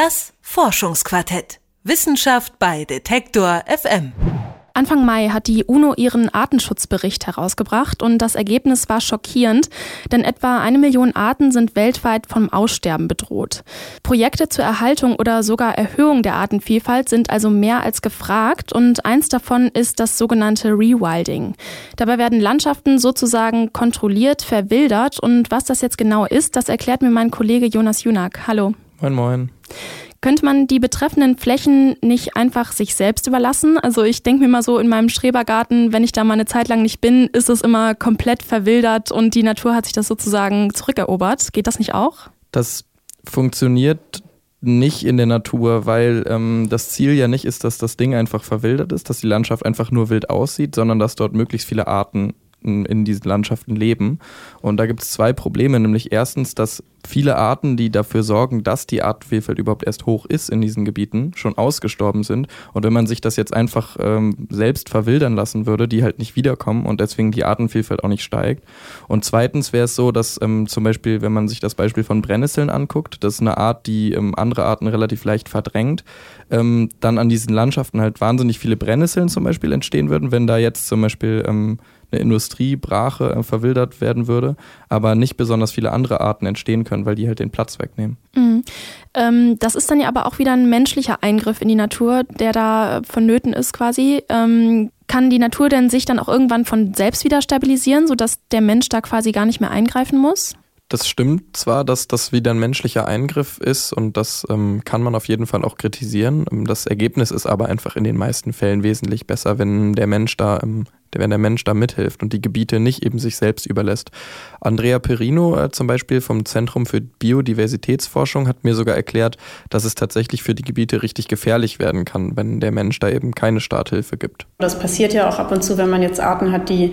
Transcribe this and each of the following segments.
Das Forschungsquartett. Wissenschaft bei Detektor FM. Anfang Mai hat die UNO ihren Artenschutzbericht herausgebracht und das Ergebnis war schockierend, denn etwa eine Million Arten sind weltweit vom Aussterben bedroht. Projekte zur Erhaltung oder sogar Erhöhung der Artenvielfalt sind also mehr als gefragt und eins davon ist das sogenannte Rewilding. Dabei werden Landschaften sozusagen kontrolliert verwildert und was das jetzt genau ist, das erklärt mir mein Kollege Jonas Junak. Hallo. Moin, moin. Könnte man die betreffenden Flächen nicht einfach sich selbst überlassen? Also ich denke mir mal so in meinem Schrebergarten, wenn ich da mal eine Zeit lang nicht bin, ist es immer komplett verwildert und die Natur hat sich das sozusagen zurückerobert. Geht das nicht auch? Das funktioniert nicht in der Natur, weil ähm, das Ziel ja nicht ist, dass das Ding einfach verwildert ist, dass die Landschaft einfach nur wild aussieht, sondern dass dort möglichst viele Arten in diesen Landschaften leben. Und da gibt es zwei Probleme, nämlich erstens, dass viele Arten, die dafür sorgen, dass die Artenvielfalt überhaupt erst hoch ist in diesen Gebieten, schon ausgestorben sind. Und wenn man sich das jetzt einfach ähm, selbst verwildern lassen würde, die halt nicht wiederkommen und deswegen die Artenvielfalt auch nicht steigt. Und zweitens wäre es so, dass ähm, zum Beispiel, wenn man sich das Beispiel von Brennnesseln anguckt, das ist eine Art, die ähm, andere Arten relativ leicht verdrängt, ähm, dann an diesen Landschaften halt wahnsinnig viele Brennnesseln zum Beispiel entstehen würden, wenn da jetzt zum Beispiel ähm, eine Industriebrache äh, verwildert werden würde, aber nicht besonders viele andere Arten entstehen können, weil die halt den Platz wegnehmen. Mhm. Ähm, das ist dann ja aber auch wieder ein menschlicher Eingriff in die Natur, der da vonnöten ist quasi. Ähm, kann die Natur denn sich dann auch irgendwann von selbst wieder stabilisieren, sodass der Mensch da quasi gar nicht mehr eingreifen muss? Das stimmt zwar, dass das wieder ein menschlicher Eingriff ist und das ähm, kann man auf jeden Fall auch kritisieren. Das Ergebnis ist aber einfach in den meisten Fällen wesentlich besser, wenn der Mensch da ähm, wenn der Mensch da mithilft und die Gebiete nicht eben sich selbst überlässt. Andrea Perino äh, zum Beispiel vom Zentrum für Biodiversitätsforschung hat mir sogar erklärt, dass es tatsächlich für die Gebiete richtig gefährlich werden kann, wenn der Mensch da eben keine Starthilfe gibt. Das passiert ja auch ab und zu, wenn man jetzt Arten hat, die,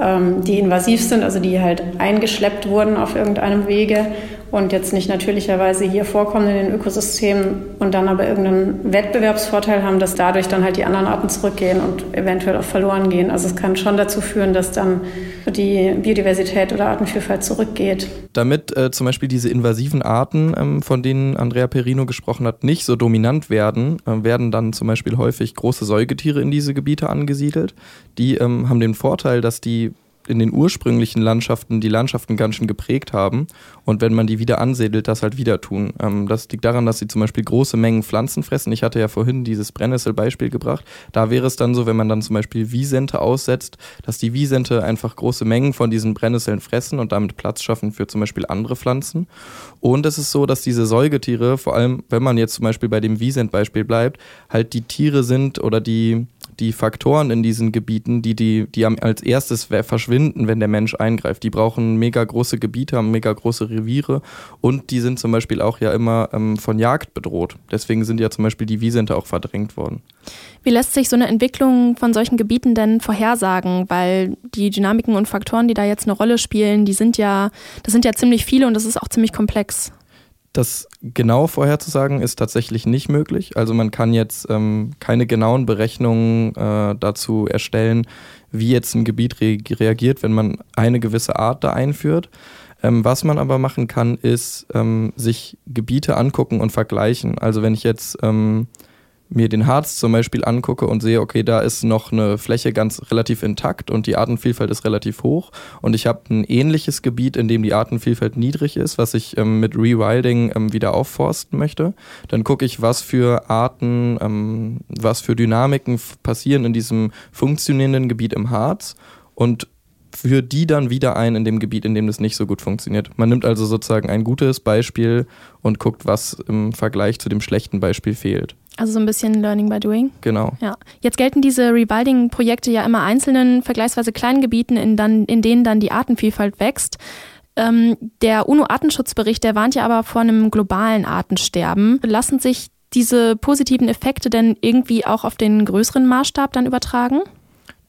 ähm, die invasiv sind, also die halt eingeschleppt wurden auf irgendeinem Wege und jetzt nicht natürlicherweise hier vorkommen in den Ökosystemen und dann aber irgendeinen Wettbewerbsvorteil haben, dass dadurch dann halt die anderen Arten zurückgehen und eventuell auch verloren gehen. Also es kann schon dazu führen, dass dann die Biodiversität oder Artenvielfalt zurückgeht. Damit äh, zum Beispiel diese invasiven Arten, ähm, von denen Andrea Perino gesprochen hat, nicht so dominant werden, äh, werden dann zum Beispiel häufig große Säugetiere in diese Gebiete angesiedelt. Die ähm, haben den Vorteil, dass die in den ursprünglichen Landschaften die Landschaften ganz schön geprägt haben und wenn man die wieder ansiedelt, das halt wieder tun. Ähm, das liegt daran, dass sie zum Beispiel große Mengen Pflanzen fressen. Ich hatte ja vorhin dieses Brennnessel-Beispiel gebracht. Da wäre es dann so, wenn man dann zum Beispiel Wiesente aussetzt, dass die Wiesente einfach große Mengen von diesen Brennnesseln fressen und damit Platz schaffen für zum Beispiel andere Pflanzen. Und es ist so, dass diese Säugetiere, vor allem wenn man jetzt zum Beispiel bei dem Wiesent-Beispiel bleibt, halt die Tiere sind oder die die Faktoren in diesen Gebieten, die, die, die als erstes verschwinden, wenn der Mensch eingreift. Die brauchen mega große Gebiete, haben mega große Reviere und die sind zum Beispiel auch ja immer ähm, von Jagd bedroht. Deswegen sind ja zum Beispiel die Wiesente auch verdrängt worden. Wie lässt sich so eine Entwicklung von solchen Gebieten denn vorhersagen? Weil die Dynamiken und Faktoren, die da jetzt eine Rolle spielen, die sind ja, das sind ja ziemlich viele und das ist auch ziemlich komplex. Das genau vorherzusagen ist tatsächlich nicht möglich. Also man kann jetzt ähm, keine genauen Berechnungen äh, dazu erstellen, wie jetzt ein Gebiet re reagiert, wenn man eine gewisse Art da einführt. Ähm, was man aber machen kann, ist ähm, sich Gebiete angucken und vergleichen. Also wenn ich jetzt ähm, mir den Harz zum Beispiel angucke und sehe, okay, da ist noch eine Fläche ganz relativ intakt und die Artenvielfalt ist relativ hoch. Und ich habe ein ähnliches Gebiet, in dem die Artenvielfalt niedrig ist, was ich ähm, mit Rewilding ähm, wieder aufforsten möchte, dann gucke ich, was für Arten, ähm, was für Dynamiken passieren in diesem funktionierenden Gebiet im Harz. Und für die dann wieder ein in dem Gebiet, in dem das nicht so gut funktioniert. Man nimmt also sozusagen ein gutes Beispiel und guckt, was im Vergleich zu dem schlechten Beispiel fehlt. Also so ein bisschen Learning by Doing. Genau. Ja. Jetzt gelten diese Rewilding-Projekte ja immer einzelnen, vergleichsweise kleinen Gebieten, in, dann, in denen dann die Artenvielfalt wächst. Ähm, der UNO-Artenschutzbericht, der warnt ja aber vor einem globalen Artensterben. Lassen sich diese positiven Effekte denn irgendwie auch auf den größeren Maßstab dann übertragen?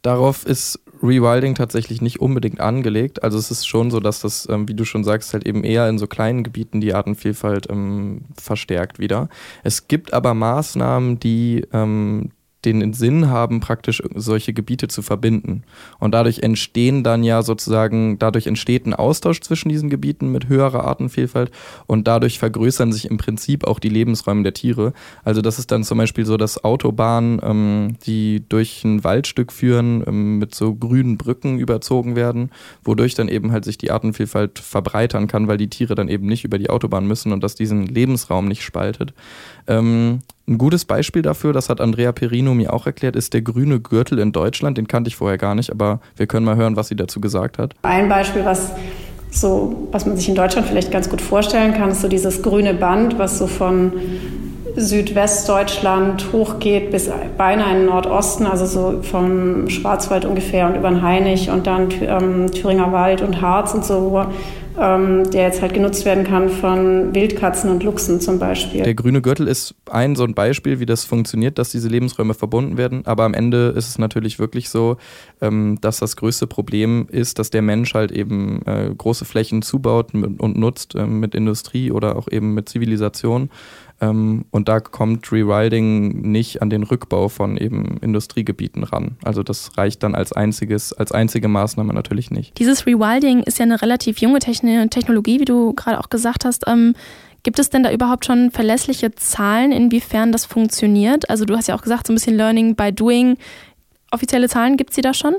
Darauf ist Rewilding tatsächlich nicht unbedingt angelegt. Also es ist schon so, dass das, ähm, wie du schon sagst, halt eben eher in so kleinen Gebieten die Artenvielfalt ähm, verstärkt wieder. Es gibt aber Maßnahmen, die ähm, den Sinn haben, praktisch solche Gebiete zu verbinden. Und dadurch entstehen dann ja sozusagen, dadurch entsteht ein Austausch zwischen diesen Gebieten mit höherer Artenvielfalt und dadurch vergrößern sich im Prinzip auch die Lebensräume der Tiere. Also das ist dann zum Beispiel so, dass Autobahnen, ähm, die durch ein Waldstück führen, ähm, mit so grünen Brücken überzogen werden, wodurch dann eben halt sich die Artenvielfalt verbreitern kann, weil die Tiere dann eben nicht über die Autobahn müssen und das diesen Lebensraum nicht spaltet. Ähm, ein gutes Beispiel dafür, das hat Andrea Perino mir auch erklärt, ist der grüne Gürtel in Deutschland. Den kannte ich vorher gar nicht, aber wir können mal hören, was sie dazu gesagt hat. Ein Beispiel, was so, was man sich in Deutschland vielleicht ganz gut vorstellen kann, ist so dieses grüne Band, was so von Südwestdeutschland hochgeht bis beinahe in den Nordosten, also so vom Schwarzwald ungefähr und über den Hainich und dann ähm, Thüringer Wald und Harz und so, ähm, der jetzt halt genutzt werden kann von Wildkatzen und Luchsen zum Beispiel. Der grüne Gürtel ist ein so ein Beispiel, wie das funktioniert, dass diese Lebensräume verbunden werden. Aber am Ende ist es natürlich wirklich so, ähm, dass das größte Problem ist, dass der Mensch halt eben äh, große Flächen zubaut und nutzt äh, mit Industrie oder auch eben mit Zivilisation. Ähm, und da kommt Rewilding nicht an den Rückbau von eben Industriegebieten ran. Also das reicht dann als einziges, als einzige Maßnahme natürlich nicht. Dieses Rewilding ist ja eine relativ junge Technologie, wie du gerade auch gesagt hast. Ähm, gibt es denn da überhaupt schon verlässliche Zahlen, inwiefern das funktioniert? Also du hast ja auch gesagt, so ein bisschen Learning by Doing. Offizielle Zahlen gibt es da schon?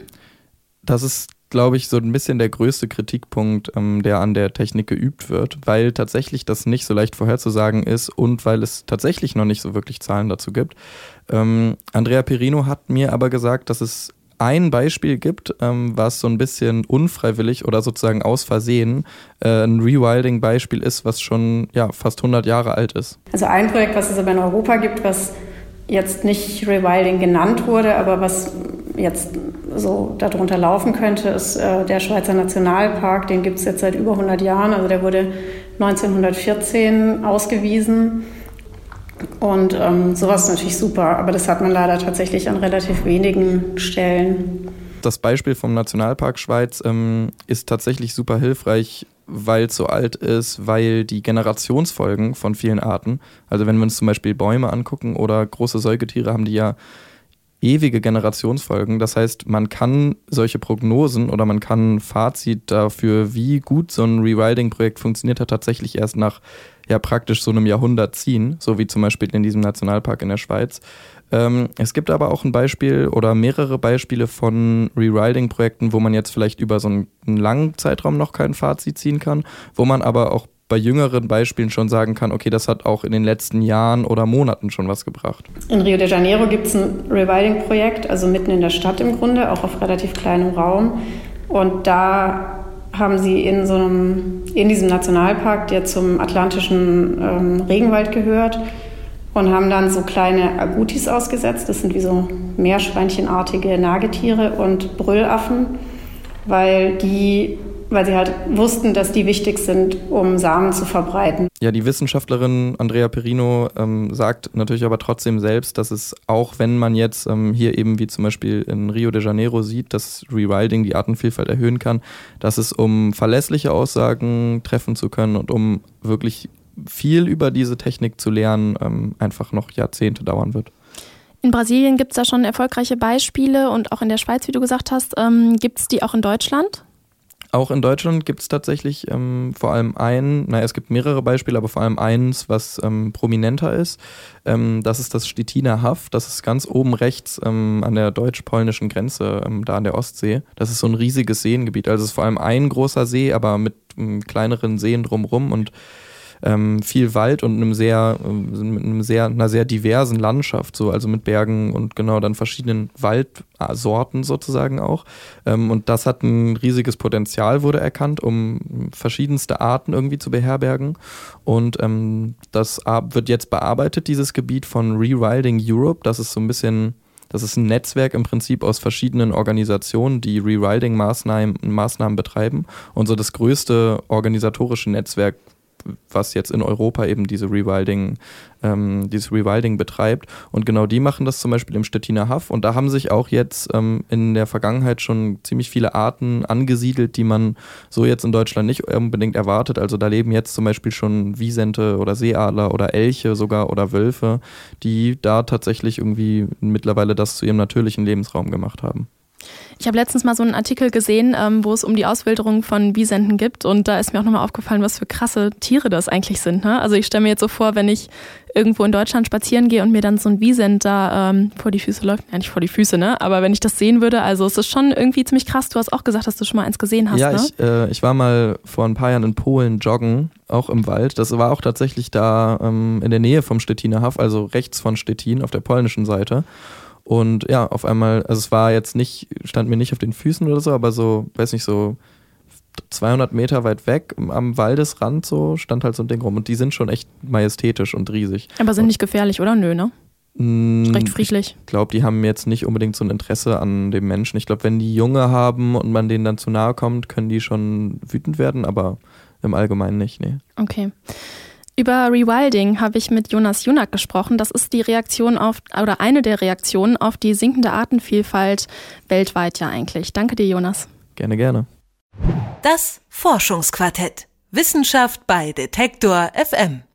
Das ist glaube ich, so ein bisschen der größte Kritikpunkt, ähm, der an der Technik geübt wird, weil tatsächlich das nicht so leicht vorherzusagen ist und weil es tatsächlich noch nicht so wirklich Zahlen dazu gibt. Ähm, Andrea Perino hat mir aber gesagt, dass es ein Beispiel gibt, ähm, was so ein bisschen unfreiwillig oder sozusagen aus Versehen äh, ein Rewilding-Beispiel ist, was schon ja, fast 100 Jahre alt ist. Also ein Projekt, was es aber in Europa gibt, was jetzt nicht Rewilding genannt wurde, aber was jetzt so darunter laufen könnte, ist äh, der Schweizer Nationalpark. Den gibt es jetzt seit über 100 Jahren. Also der wurde 1914 ausgewiesen. Und ähm, sowas ist natürlich super, aber das hat man leider tatsächlich an relativ wenigen Stellen. Das Beispiel vom Nationalpark Schweiz ähm, ist tatsächlich super hilfreich, weil es so alt ist, weil die Generationsfolgen von vielen Arten, also wenn wir uns zum Beispiel Bäume angucken oder große Säugetiere, haben die ja ewige Generationsfolgen. Das heißt, man kann solche Prognosen oder man kann ein Fazit dafür, wie gut so ein Rewilding-Projekt funktioniert hat, tatsächlich erst nach ja praktisch so einem Jahrhundert ziehen, so wie zum Beispiel in diesem Nationalpark in der Schweiz. Ähm, es gibt aber auch ein Beispiel oder mehrere Beispiele von Rewilding-Projekten, wo man jetzt vielleicht über so einen, einen langen Zeitraum noch kein Fazit ziehen kann, wo man aber auch bei jüngeren Beispielen schon sagen kann, okay, das hat auch in den letzten Jahren oder Monaten schon was gebracht. In Rio de Janeiro gibt es ein Rewilding-Projekt, also mitten in der Stadt im Grunde, auch auf relativ kleinem Raum. Und da haben sie in so einem, in diesem Nationalpark, der zum atlantischen ähm, Regenwald gehört, und haben dann so kleine Agutis ausgesetzt. Das sind wie so Meerschweinchenartige Nagetiere und Brüllaffen, weil die weil sie halt wussten, dass die wichtig sind, um Samen zu verbreiten. Ja, die Wissenschaftlerin Andrea Perino ähm, sagt natürlich aber trotzdem selbst, dass es auch, wenn man jetzt ähm, hier eben wie zum Beispiel in Rio de Janeiro sieht, dass Rewilding die Artenvielfalt erhöhen kann, dass es um verlässliche Aussagen treffen zu können und um wirklich viel über diese Technik zu lernen, ähm, einfach noch Jahrzehnte dauern wird. In Brasilien gibt es da schon erfolgreiche Beispiele und auch in der Schweiz, wie du gesagt hast. Ähm, gibt es die auch in Deutschland? Auch in Deutschland gibt es tatsächlich ähm, vor allem ein, naja, es gibt mehrere Beispiele, aber vor allem eins, was ähm, prominenter ist. Ähm, das ist das Stettiner Haff. Das ist ganz oben rechts ähm, an der deutsch-polnischen Grenze, ähm, da an der Ostsee. Das ist so ein riesiges Seengebiet. Also es ist vor allem ein großer See, aber mit ähm, kleineren Seen drumrum und ähm, viel Wald und einem sehr, äh, mit einem sehr, einer sehr diversen Landschaft, so, also mit Bergen und genau dann verschiedenen Waldsorten sozusagen auch. Ähm, und das hat ein riesiges Potenzial, wurde erkannt, um verschiedenste Arten irgendwie zu beherbergen. Und ähm, das wird jetzt bearbeitet, dieses Gebiet von Rewilding Europe. Das ist so ein bisschen das ist ein Netzwerk im Prinzip aus verschiedenen Organisationen, die Rewilding-Maßnahmen Maßnahmen betreiben. Und so das größte organisatorische Netzwerk was jetzt in Europa eben diese Rewilding, ähm, dieses Rewilding betreibt. Und genau die machen das zum Beispiel im Stettiner Haff. Und da haben sich auch jetzt ähm, in der Vergangenheit schon ziemlich viele Arten angesiedelt, die man so jetzt in Deutschland nicht unbedingt erwartet. Also da leben jetzt zum Beispiel schon Wiesente oder Seeadler oder Elche sogar oder Wölfe, die da tatsächlich irgendwie mittlerweile das zu ihrem natürlichen Lebensraum gemacht haben. Ich habe letztens mal so einen Artikel gesehen, ähm, wo es um die Auswilderung von Wiesenten gibt und da ist mir auch nochmal aufgefallen, was für krasse Tiere das eigentlich sind. Ne? Also ich stelle mir jetzt so vor, wenn ich irgendwo in Deutschland spazieren gehe und mir dann so ein Wiesent da ähm, vor die Füße läuft, ja nicht vor die Füße, ne? Aber wenn ich das sehen würde, also es ist schon irgendwie ziemlich krass. Du hast auch gesagt, dass du schon mal eins gesehen hast, ja, ne? ich, äh, ich war mal vor ein paar Jahren in Polen joggen, auch im Wald. Das war auch tatsächlich da ähm, in der Nähe vom Stettiner Haff, also rechts von Stettin auf der polnischen Seite. Und ja, auf einmal, also es war jetzt nicht, stand mir nicht auf den Füßen oder so, aber so, weiß nicht, so 200 Meter weit weg am Waldesrand so stand halt so ein Ding rum und die sind schon echt majestätisch und riesig. Aber sind nicht gefährlich, oder? Nö, ne? Mm, Recht friedlich. Ich glaube, die haben jetzt nicht unbedingt so ein Interesse an dem Menschen. Ich glaube, wenn die Junge haben und man denen dann zu nahe kommt, können die schon wütend werden, aber im Allgemeinen nicht, nee. Okay. Über Rewilding habe ich mit Jonas Junak gesprochen. Das ist die Reaktion auf, oder eine der Reaktionen auf die sinkende Artenvielfalt weltweit ja eigentlich. Danke dir, Jonas. Gerne, gerne. Das Forschungsquartett. Wissenschaft bei Detektor FM.